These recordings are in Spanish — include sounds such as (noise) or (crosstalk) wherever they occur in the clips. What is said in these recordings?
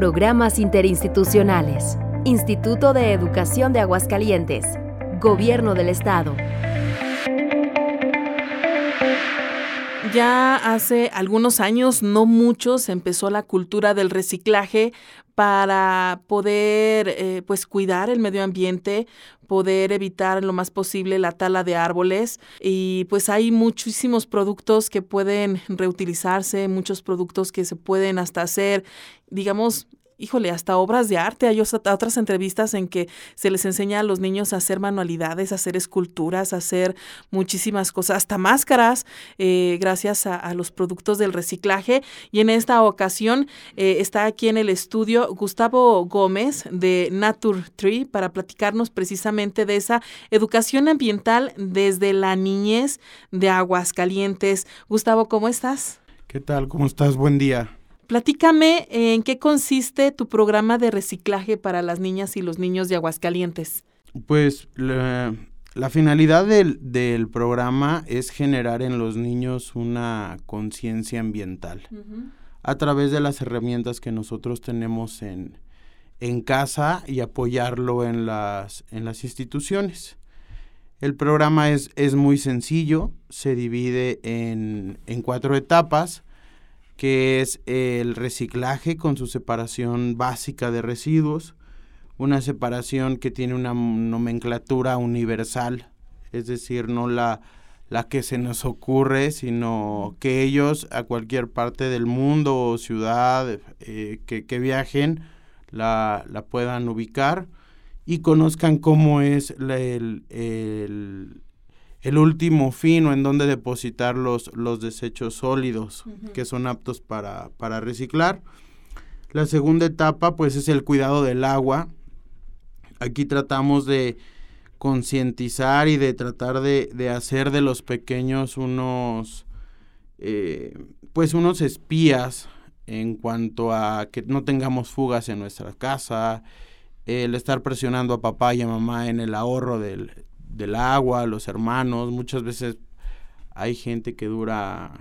Programas interinstitucionales. Instituto de Educación de Aguascalientes. Gobierno del Estado. Ya hace algunos años, no muchos, empezó la cultura del reciclaje para poder eh, pues cuidar el medio ambiente, poder evitar lo más posible la tala de árboles y pues hay muchísimos productos que pueden reutilizarse, muchos productos que se pueden hasta hacer, digamos, híjole, hasta obras de arte. Hay otras entrevistas en que se les enseña a los niños a hacer manualidades, a hacer esculturas, a hacer muchísimas cosas, hasta máscaras, eh, gracias a, los productos del reciclaje. Y en esta ocasión eh, está aquí en el estudio Gustavo Gómez de Nature Tree para platicarnos precisamente de esa educación ambiental desde la niñez de Aguascalientes. Gustavo, ¿cómo estás? ¿Qué tal? ¿Cómo estás? Buen día. Platícame en qué consiste tu programa de reciclaje para las niñas y los niños de Aguascalientes. Pues la, finalidad del, programa es generar en los niños una conciencia ambiental a través de las herramientas que nosotros tenemos en, en casa y apoyarlo en las, en las instituciones. El programa es, es muy sencillo, se divide en, en cuatro etapas que es el reciclaje con su separación básica de residuos, una separación que tiene una nomenclatura universal, es decir, no la, la que se nos ocurre, sino que ellos a cualquier parte del mundo o ciudad eh, que, viajen la, la, puedan ubicar y conozcan cómo es el, el último fin o en donde depositar los, los desechos sólidos que son aptos para, para, reciclar. La segunda etapa pues es el cuidado del agua. Aquí tratamos de concientizar y de tratar de, de, hacer de los pequeños unos eh, pues unos espías en cuanto a que no tengamos fugas en nuestra casa, el estar presionando a papá y a mamá en el ahorro del, del agua, los hermanos, muchas veces hay gente que dura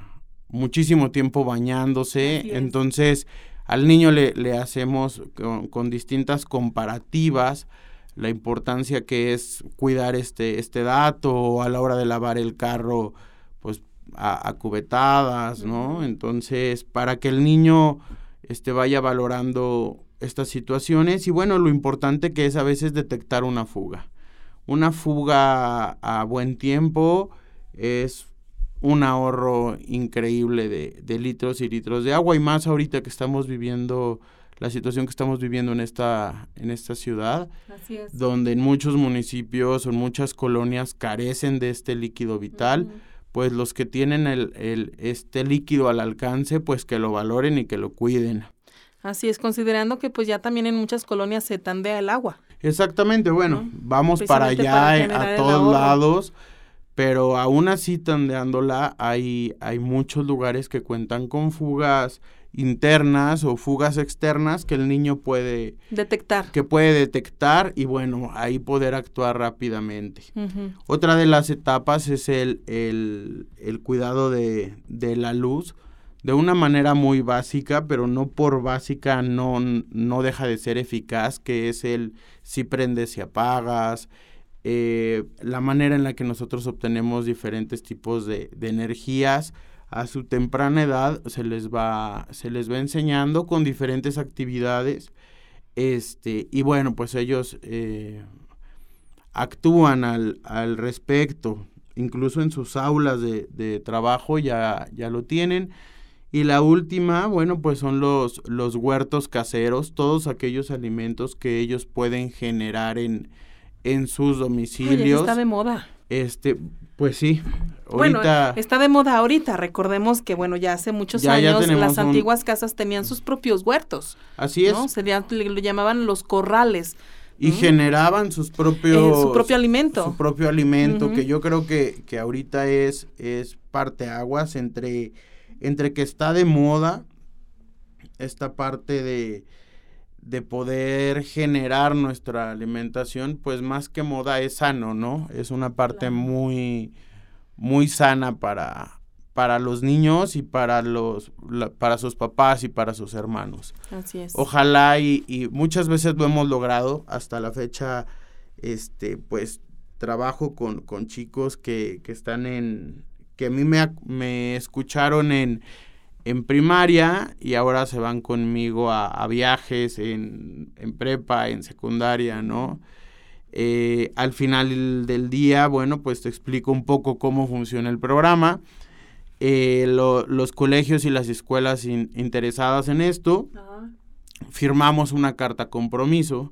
muchísimo tiempo bañándose, entonces al niño le, le hacemos con, distintas comparativas la importancia que es cuidar este, este dato o a la hora de lavar el carro, pues a, cubetadas, ¿no? Entonces, para que el niño este, vaya valorando estas situaciones y bueno, lo importante que es a veces detectar una fuga una fuga a buen tiempo es un ahorro increíble de, litros y litros de agua y más ahorita que estamos viviendo la situación que estamos viviendo en esta en esta ciudad donde en muchos municipios o en muchas colonias carecen de este líquido vital pues los que tienen el, el, este líquido al alcance pues que lo valoren y que lo cuiden. Así es considerando que pues ya también en muchas colonias se tandea el agua Exactamente, bueno, vamos para allá eh, a todos lados, pero aún así tandeándola hay, hay muchos lugares que cuentan con fugas internas o fugas externas que el niño puede detectar. Que puede detectar y bueno, ahí poder actuar rápidamente. Otra de las etapas es el, el, el cuidado de, de la luz de una manera muy básica, pero no por básica no, no deja de ser eficaz, que es el si prendes, si apagas, eh, la manera en la que nosotros obtenemos diferentes tipos de, energías a su temprana edad se les va, se les va enseñando con diferentes actividades. Este, y bueno, pues ellos eh, actúan al, al, respecto, incluso en sus aulas de, de trabajo ya, ya lo tienen. Y la última, bueno, pues son los, los huertos caseros, todos aquellos alimentos que ellos pueden generar en, en sus domicilios. está de moda. Este, pues sí. Bueno, está de moda ahorita. Recordemos que, bueno, ya hace muchos años las antiguas casas tenían sus propios huertos. Así es. ¿no? Sería, lo llamaban los corrales. Y generaban sus propios... Eh, su propio alimento. Su propio alimento, que yo creo que, que ahorita es, es parte aguas entre entre que está de moda esta parte de, de poder generar nuestra alimentación, pues más que moda es sano, ¿no? Es una parte muy, muy sana para, para los niños y para los para sus papás y para sus hermanos. Así es. Ojalá y, y, muchas veces lo hemos logrado hasta la fecha, este, pues trabajo con, con chicos que, que están en, que a mí me, me escucharon en, en primaria y ahora se van conmigo a, viajes en, en, prepa, en secundaria, ¿no? Eh, al final del día, bueno, pues te explico un poco cómo funciona el programa. Eh, los colegios y las escuelas interesadas en esto, firmamos una carta compromiso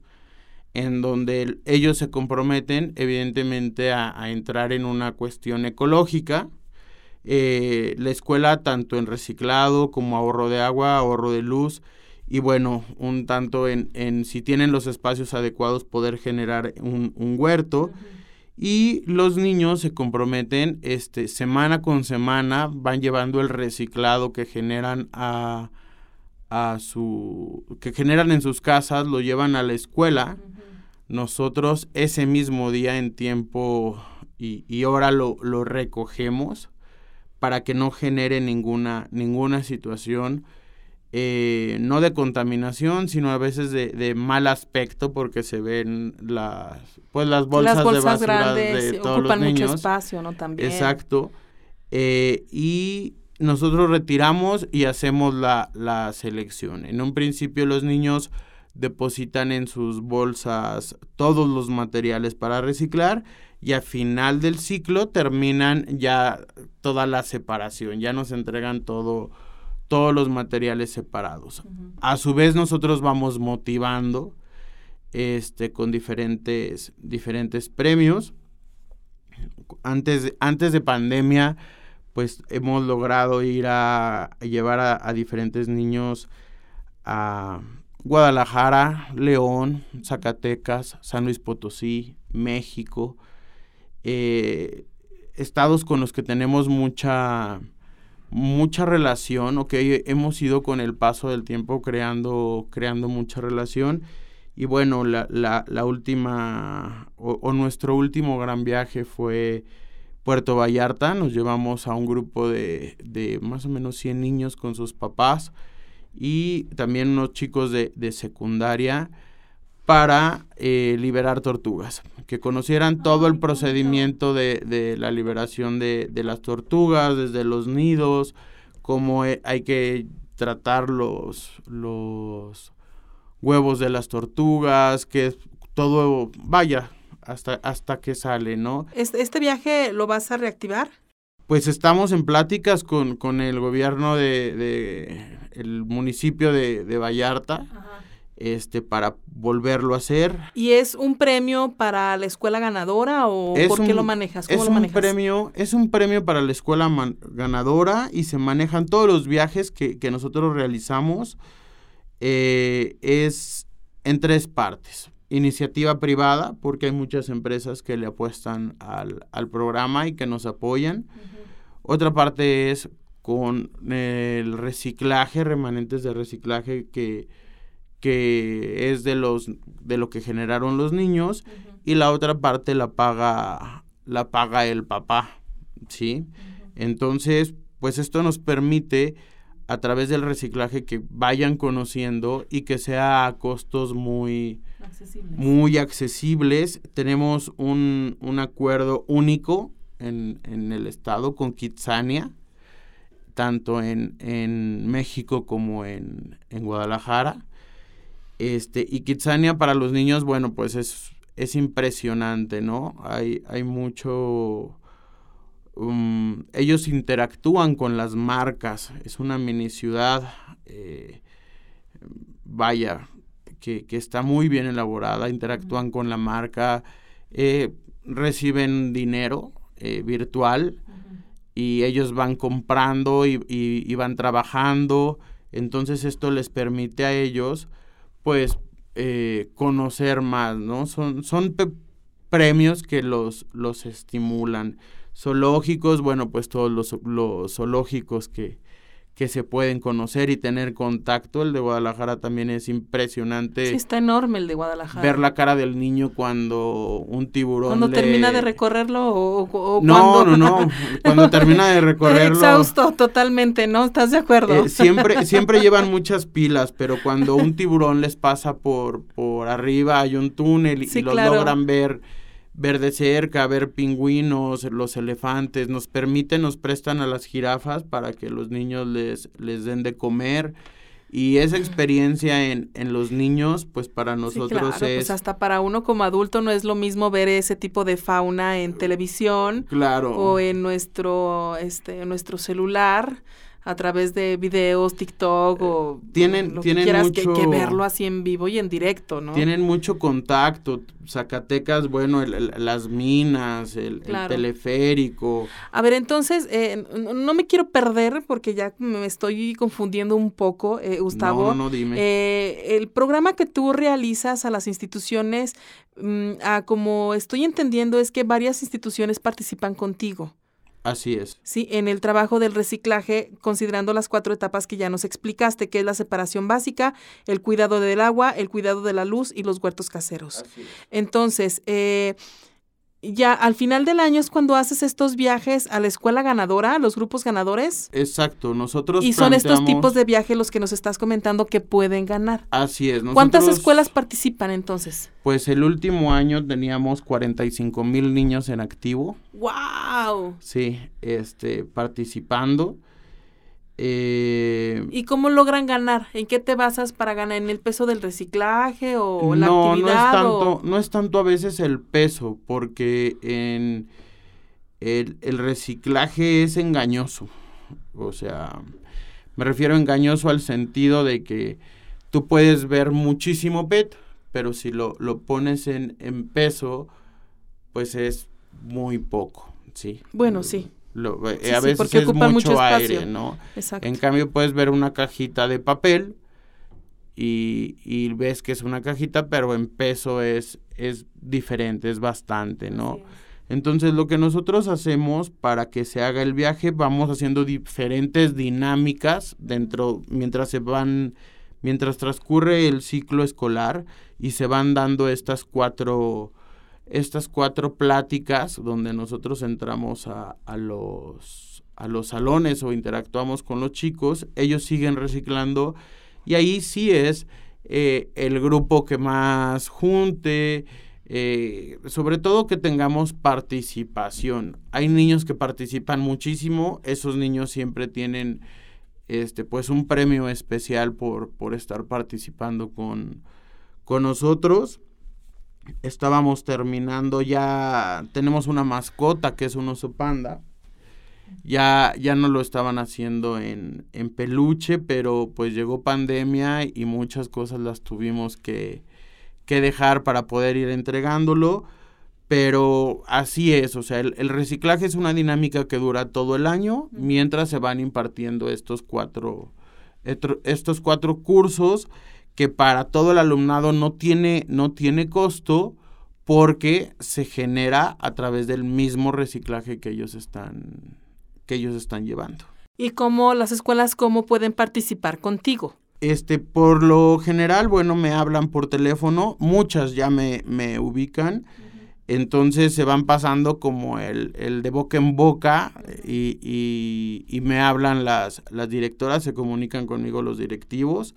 en donde ellos se comprometen evidentemente a, entrar en una cuestión ecológica. Eh, la escuela tanto en reciclado como ahorro de agua, ahorro de luz, y bueno, un tanto en, en si tienen los espacios adecuados poder generar un, huerto. Y los niños se comprometen este, semana con semana, van llevando el reciclado que generan a, a su que generan en sus casas, lo llevan a la escuela. Nosotros ese mismo día en tiempo y, y hora lo, lo, recogemos para que no genere ninguna, ninguna situación eh, no de contaminación, sino a veces de, mal aspecto porque se ven las pues las bolsas, de basura de todos los niños. mucho espacio, ¿no? También. Exacto. Eh, y nosotros retiramos y hacemos la, la selección. En un principio los niños depositan en sus bolsas todos los materiales para reciclar y al final del ciclo terminan ya toda la separación, ya nos entregan todo todos los materiales separados. A su vez nosotros vamos motivando este, con diferentes, diferentes premios. Antes de, antes de pandemia, pues hemos logrado ir a, llevar a, diferentes niños a Guadalajara, León, Zacatecas, San Luis Potosí, México, eh, estados con los que tenemos mucha mucha relación, ok, hemos ido con el paso del tiempo creando, creando mucha relación. Y bueno, la, la, la última, o, nuestro último gran viaje fue Puerto Vallarta. Nos llevamos a un grupo de, de más o menos 100 niños con sus papás y también unos chicos de, de secundaria para eh, liberar tortugas, que conocieran todo el procedimiento de, de la liberación de, de, las tortugas, desde los nidos, cómo hay que tratar los, los huevos de las tortugas, que todo vaya hasta, hasta que sale, ¿no? ¿Este, ¿Este viaje lo vas a reactivar? Pues estamos en pláticas con, con el gobierno de, de el municipio de, de Vallarta. Ajá este, para volverlo a hacer. ¿Y es un premio para la escuela ganadora o por qué lo manejas? ¿Cómo es Un premio, es un premio para la escuela ganadora y se manejan todos los viajes que, nosotros realizamos. Eh, es en tres partes. Iniciativa privada, porque hay muchas empresas que le apuestan al, programa y que nos apoyan. Otra parte es con el reciclaje, remanentes de reciclaje que que es de los de lo que generaron los niños y la otra parte la paga la paga el papá, ¿sí? Entonces, pues esto nos permite a través del reciclaje que vayan conociendo y que sea a costos muy accesibles. muy accesibles. Tenemos un, un acuerdo único en, en, el estado con Kitsania, tanto en, en México como en, en Guadalajara. Este, y Kitsania para los niños, bueno, pues es, es impresionante, ¿no? Hay, hay mucho... Um, ellos interactúan con las marcas, es una mini ciudad, eh, vaya, que, que, está muy bien elaborada, interactúan con la marca, eh, reciben dinero eh, virtual y ellos van comprando y, y, y, van trabajando, entonces esto les permite a ellos pues eh, conocer más, ¿no? Son, son premios que los, los estimulan. Zoológicos, bueno, pues todos los, los zoológicos que, que se pueden conocer y tener contacto. El de Guadalajara también es impresionante. Sí, está enorme el de Guadalajara. Ver la cara del niño cuando un tiburón. Cuando termina de recorrerlo o, no, no, no. (laughs) Cuando termina de recorrerlo. (laughs) Exhausto totalmente, ¿no? ¿Estás de acuerdo? Eh, siempre, (laughs) siempre llevan muchas pilas, pero cuando un tiburón les pasa por, por arriba, hay un túnel y, lo logran ver ver de cerca, ver pingüinos, los elefantes, nos permiten, nos prestan a las jirafas para que los niños les, les den de comer. Y esa experiencia en, en los niños, pues para nosotros claro, es... Pues hasta para uno como adulto no es lo mismo ver ese tipo de fauna en televisión. Claro. O en nuestro, este, en nuestro celular a través de videos, TikTok o tienen, lo tienen que quieras mucho, que, verlo así en vivo y en directo, ¿no? Tienen mucho contacto. Zacatecas, bueno, las minas, el, teleférico. A ver, entonces, eh, no me quiero perder porque ya me estoy confundiendo un poco, eh, Gustavo. No, no, dime. Eh, el programa que tú realizas a las instituciones, mm, como estoy entendiendo, es que varias instituciones participan contigo. Así es. Sí, en el trabajo del reciclaje, considerando las cuatro etapas que ya nos explicaste, que es la separación básica, el cuidado del agua, el cuidado de la luz y los huertos caseros. Entonces, eh, ya al final del año es cuando haces estos viajes a la escuela ganadora, a los grupos ganadores. Exacto, nosotros. Y son estos tipos de viajes los que nos estás comentando que pueden ganar. Así es. ¿Cuántas escuelas participan entonces? Pues el último año teníamos 45 mil niños en activo. ¡Wow! Sí, este, participando. Eh, ¿Y cómo logran ganar? ¿En qué te basas para ganar? ¿En el peso del reciclaje o la actividad? No, es tanto, no es tanto a veces el peso, porque en el, el, reciclaje es engañoso. O sea, me refiero a engañoso al sentido de que tú puedes ver muchísimo PET, pero si lo, lo pones en, en peso, pues es muy poco, ¿sí? Bueno, sí. Eh, a veces es mucho, aire, ¿no? En cambio puedes ver una cajita de papel y, ves que es una cajita, pero en peso es, es diferente, es bastante, ¿no? Entonces lo que nosotros hacemos para que se haga el viaje, vamos haciendo diferentes dinámicas dentro, mientras se van, mientras transcurre el ciclo escolar y se van dando estas cuatro estas cuatro pláticas donde nosotros entramos a, a, los, a los salones o interactuamos con los chicos, ellos siguen reciclando y ahí sí es eh, el grupo que más junte, eh, sobre todo que tengamos participación. Hay niños que participan muchísimo, esos niños siempre tienen este pues un premio especial por, por estar participando con, con nosotros estábamos terminando ya, tenemos una mascota que es un oso panda. Ya, ya no lo estaban haciendo en, en peluche, pero pues llegó pandemia y muchas cosas las tuvimos que, que dejar para poder ir entregándolo. Pero así es, o sea, el, el, reciclaje es una dinámica que dura todo el año mientras se van impartiendo estos cuatro, estos cuatro cursos que para todo el alumnado no tiene, no tiene costo porque se genera a través del mismo reciclaje que ellos están, que ellos están llevando. ¿Y cómo las escuelas cómo pueden participar contigo? Este, por lo general, bueno, me hablan por teléfono, muchas ya me, me ubican, entonces se van pasando como el, el de boca en boca y, y, y, me hablan las, las directoras, se comunican conmigo los directivos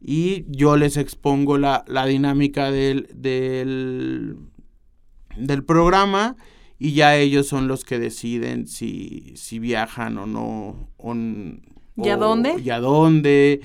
y yo les expongo la, la dinámica del, del, del, programa y ya ellos son los que deciden si, si viajan o no. O, ¿Y a dónde? Y a dónde,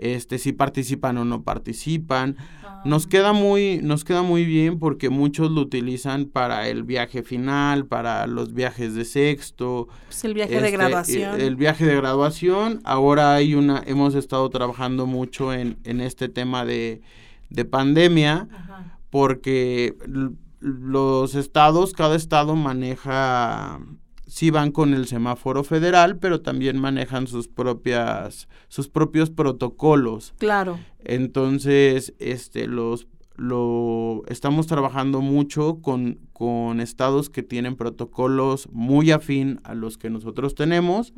este, si participan o no participan. Nos queda muy, nos queda muy bien porque muchos lo utilizan para el viaje final, para los viajes de sexto. Pues el viaje de este, graduación. El, viaje de graduación. Ahora hay una, hemos estado trabajando mucho en, en este tema de, de pandemia, porque los estados, cada estado maneja sí van con el semáforo federal, pero también manejan sus propias sus propios protocolos. Claro. Entonces, este los lo estamos trabajando mucho con, con estados que tienen protocolos muy afín a los que nosotros tenemos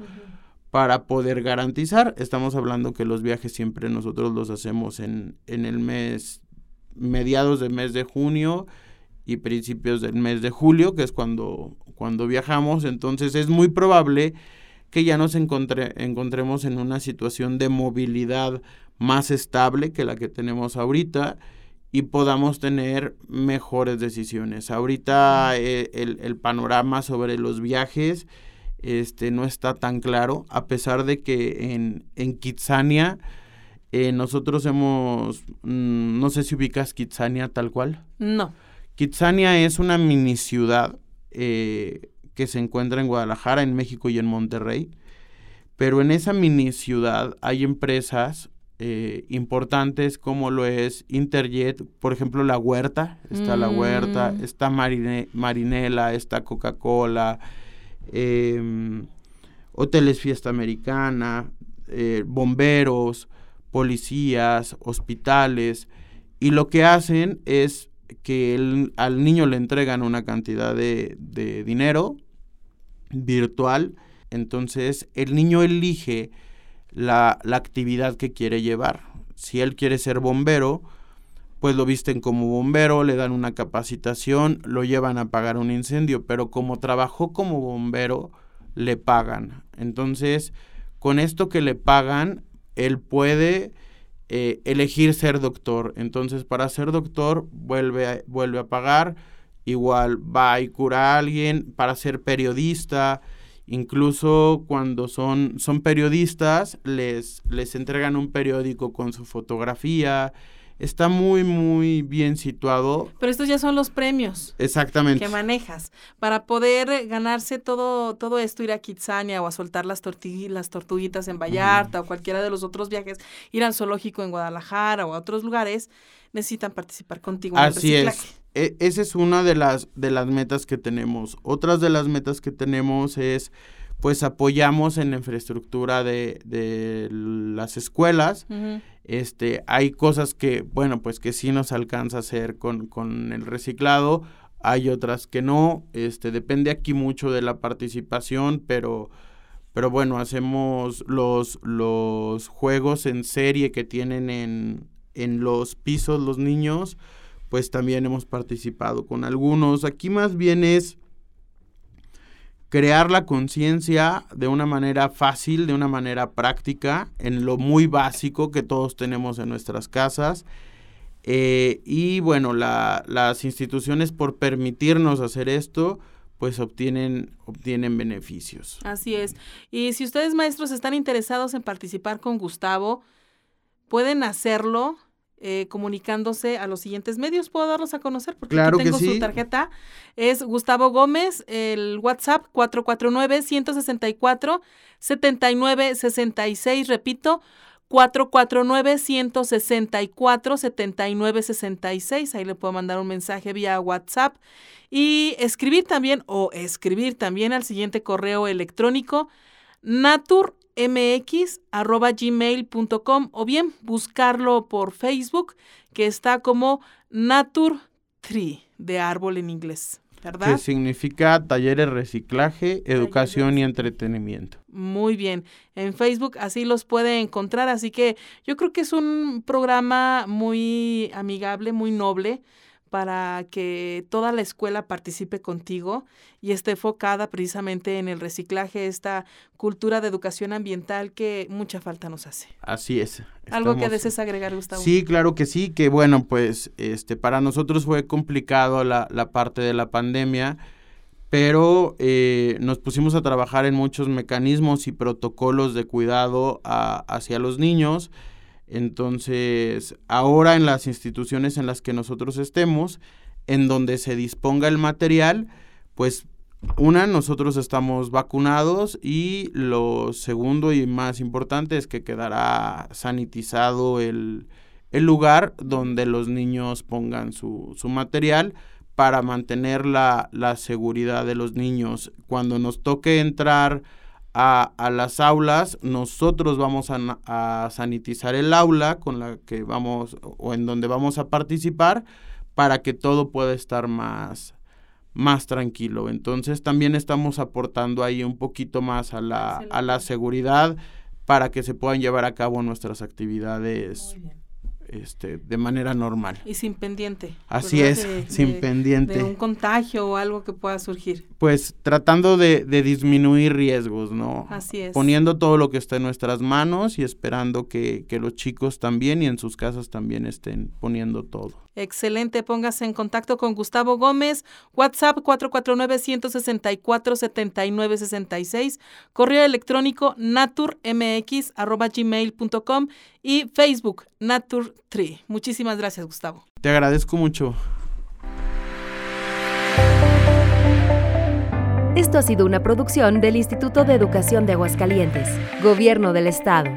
para poder garantizar. Estamos hablando que los viajes siempre nosotros los hacemos en, en el mes, mediados del mes de junio y principios del mes de julio, que es cuando, cuando viajamos. Entonces es muy probable que ya nos encontremos en una situación de movilidad más estable que la que tenemos ahorita y podamos tener mejores decisiones. Ahorita eh, el, panorama sobre los viajes este, no está tan claro, a pesar de que en, en Kitsania eh, nosotros hemos, mm, no sé si ubicas Kitsania tal cual. No. Kitsania es una mini ciudad eh, que se encuentra en Guadalajara, en México y en Monterrey. Pero en esa mini ciudad hay empresas eh, importantes como lo es Interjet, por ejemplo La Huerta, está La Huerta, mm. está Marinela, está Coca-Cola, em, Hoteles Fiesta Americana, eh, bomberos, policías, hospitales, y lo que hacen es que al niño le entregan una cantidad de, de dinero virtual, entonces el niño elige la, actividad que quiere llevar. Si él quiere ser bombero, pues lo visten como bombero, le dan una capacitación, lo llevan a pagar un incendio, pero como trabajó como bombero, le pagan. Entonces, con esto que le pagan, él puede eh, elegir ser doctor. Entonces, para ser doctor, vuelve a, vuelve a pagar. Igual va y cura a alguien. Para ser periodista, Incluso cuando son, son periodistas, les, les entregan un periódico con su fotografía. Está muy, muy bien situado. Pero estos ya son los premios. Exactamente. Que manejas. Para poder ganarse todo, todo esto, ir a Kitsania o a soltar las, las tortuguitas en Vallarta o cualquiera de los otros viajes, ir al zoológico en Guadalajara o a otros lugares, necesitan participar contigo en Así es. E, esa es una de las, de las metas que tenemos. Otras de las metas que tenemos es, pues apoyamos en la infraestructura de, de las escuelas. Este, hay cosas que, bueno, pues que sí nos alcanza a hacer con, con el reciclado. Hay otras que no. Este, depende aquí mucho de la participación, pero pero bueno, hacemos los, los juegos en serie que tienen en, en los pisos los niños, pues también hemos participado con algunos. Aquí más bien es crear la conciencia de una manera fácil, de una manera práctica, en lo muy básico que todos tenemos en nuestras casas. Eh, y bueno, las instituciones por permitirnos hacer esto, pues obtienen, obtienen beneficios. Así es. Y si ustedes maestros están interesados en participar con Gustavo, pueden hacerlo eh, comunicándose a los siguientes medios. ¿Puedo darlos a conocer? Porque aquí tengo su tarjeta. Es Gustavo Gómez, el WhatsApp 449-164-7966. Repito, 449-164-7966. Ahí le puedo mandar un mensaje vía WhatsApp. Y escribir también, o escribir también al siguiente correo electrónico, natur mx.gmail.com o bien buscarlo por Facebook, que está como Nature Tree, de árbol en inglés. ¿verdad? Que significa talleres reciclaje, educación y entretenimiento. Muy bien. En Facebook así los puede encontrar, así que yo creo que es un programa muy amigable, muy noble para que toda la escuela participe contigo y esté enfocada precisamente en el reciclaje, esta cultura de educación ambiental que mucha falta nos hace. Así es. ¿Algo que desees agregar, Gustavo? Sí, claro que sí, que bueno, pues este, para nosotros fue complicado la, la parte de la pandemia, pero eh, nos pusimos a trabajar en muchos mecanismos y protocolos de cuidado hacia los niños entonces, ahora en las instituciones en las que nosotros estemos, en donde se disponga el material, pues una, nosotros estamos vacunados y lo segundo y más importante es que quedará sanitizado el, lugar donde los niños pongan su, su material para mantener la, la, seguridad de los niños. Cuando nos toque entrar a, las aulas, nosotros vamos a, sanitizar el aula con la que vamos o en donde vamos a participar para que todo pueda estar más, más tranquilo. Entonces también estamos aportando ahí un poquito más a la, a la seguridad para que se puedan llevar a cabo nuestras actividades este, de manera normal. Y sin pendiente. Así es, sin pendiente. De un contagio o algo que pueda surgir. Pues tratando de, de, disminuir riesgos, ¿no? Así es. Poniendo todo lo que está en nuestras manos y esperando que, que los chicos también y en sus casas también estén poniendo todo. Excelente, póngase en contacto con Gustavo Gómez, WhatsApp 449-164-7966, correo electrónico naturmx.gmail.com y Facebook Natur3. Muchísimas gracias, Gustavo. Te agradezco mucho. Esto ha sido una producción del Instituto de Educación de Aguascalientes, Gobierno del Estado.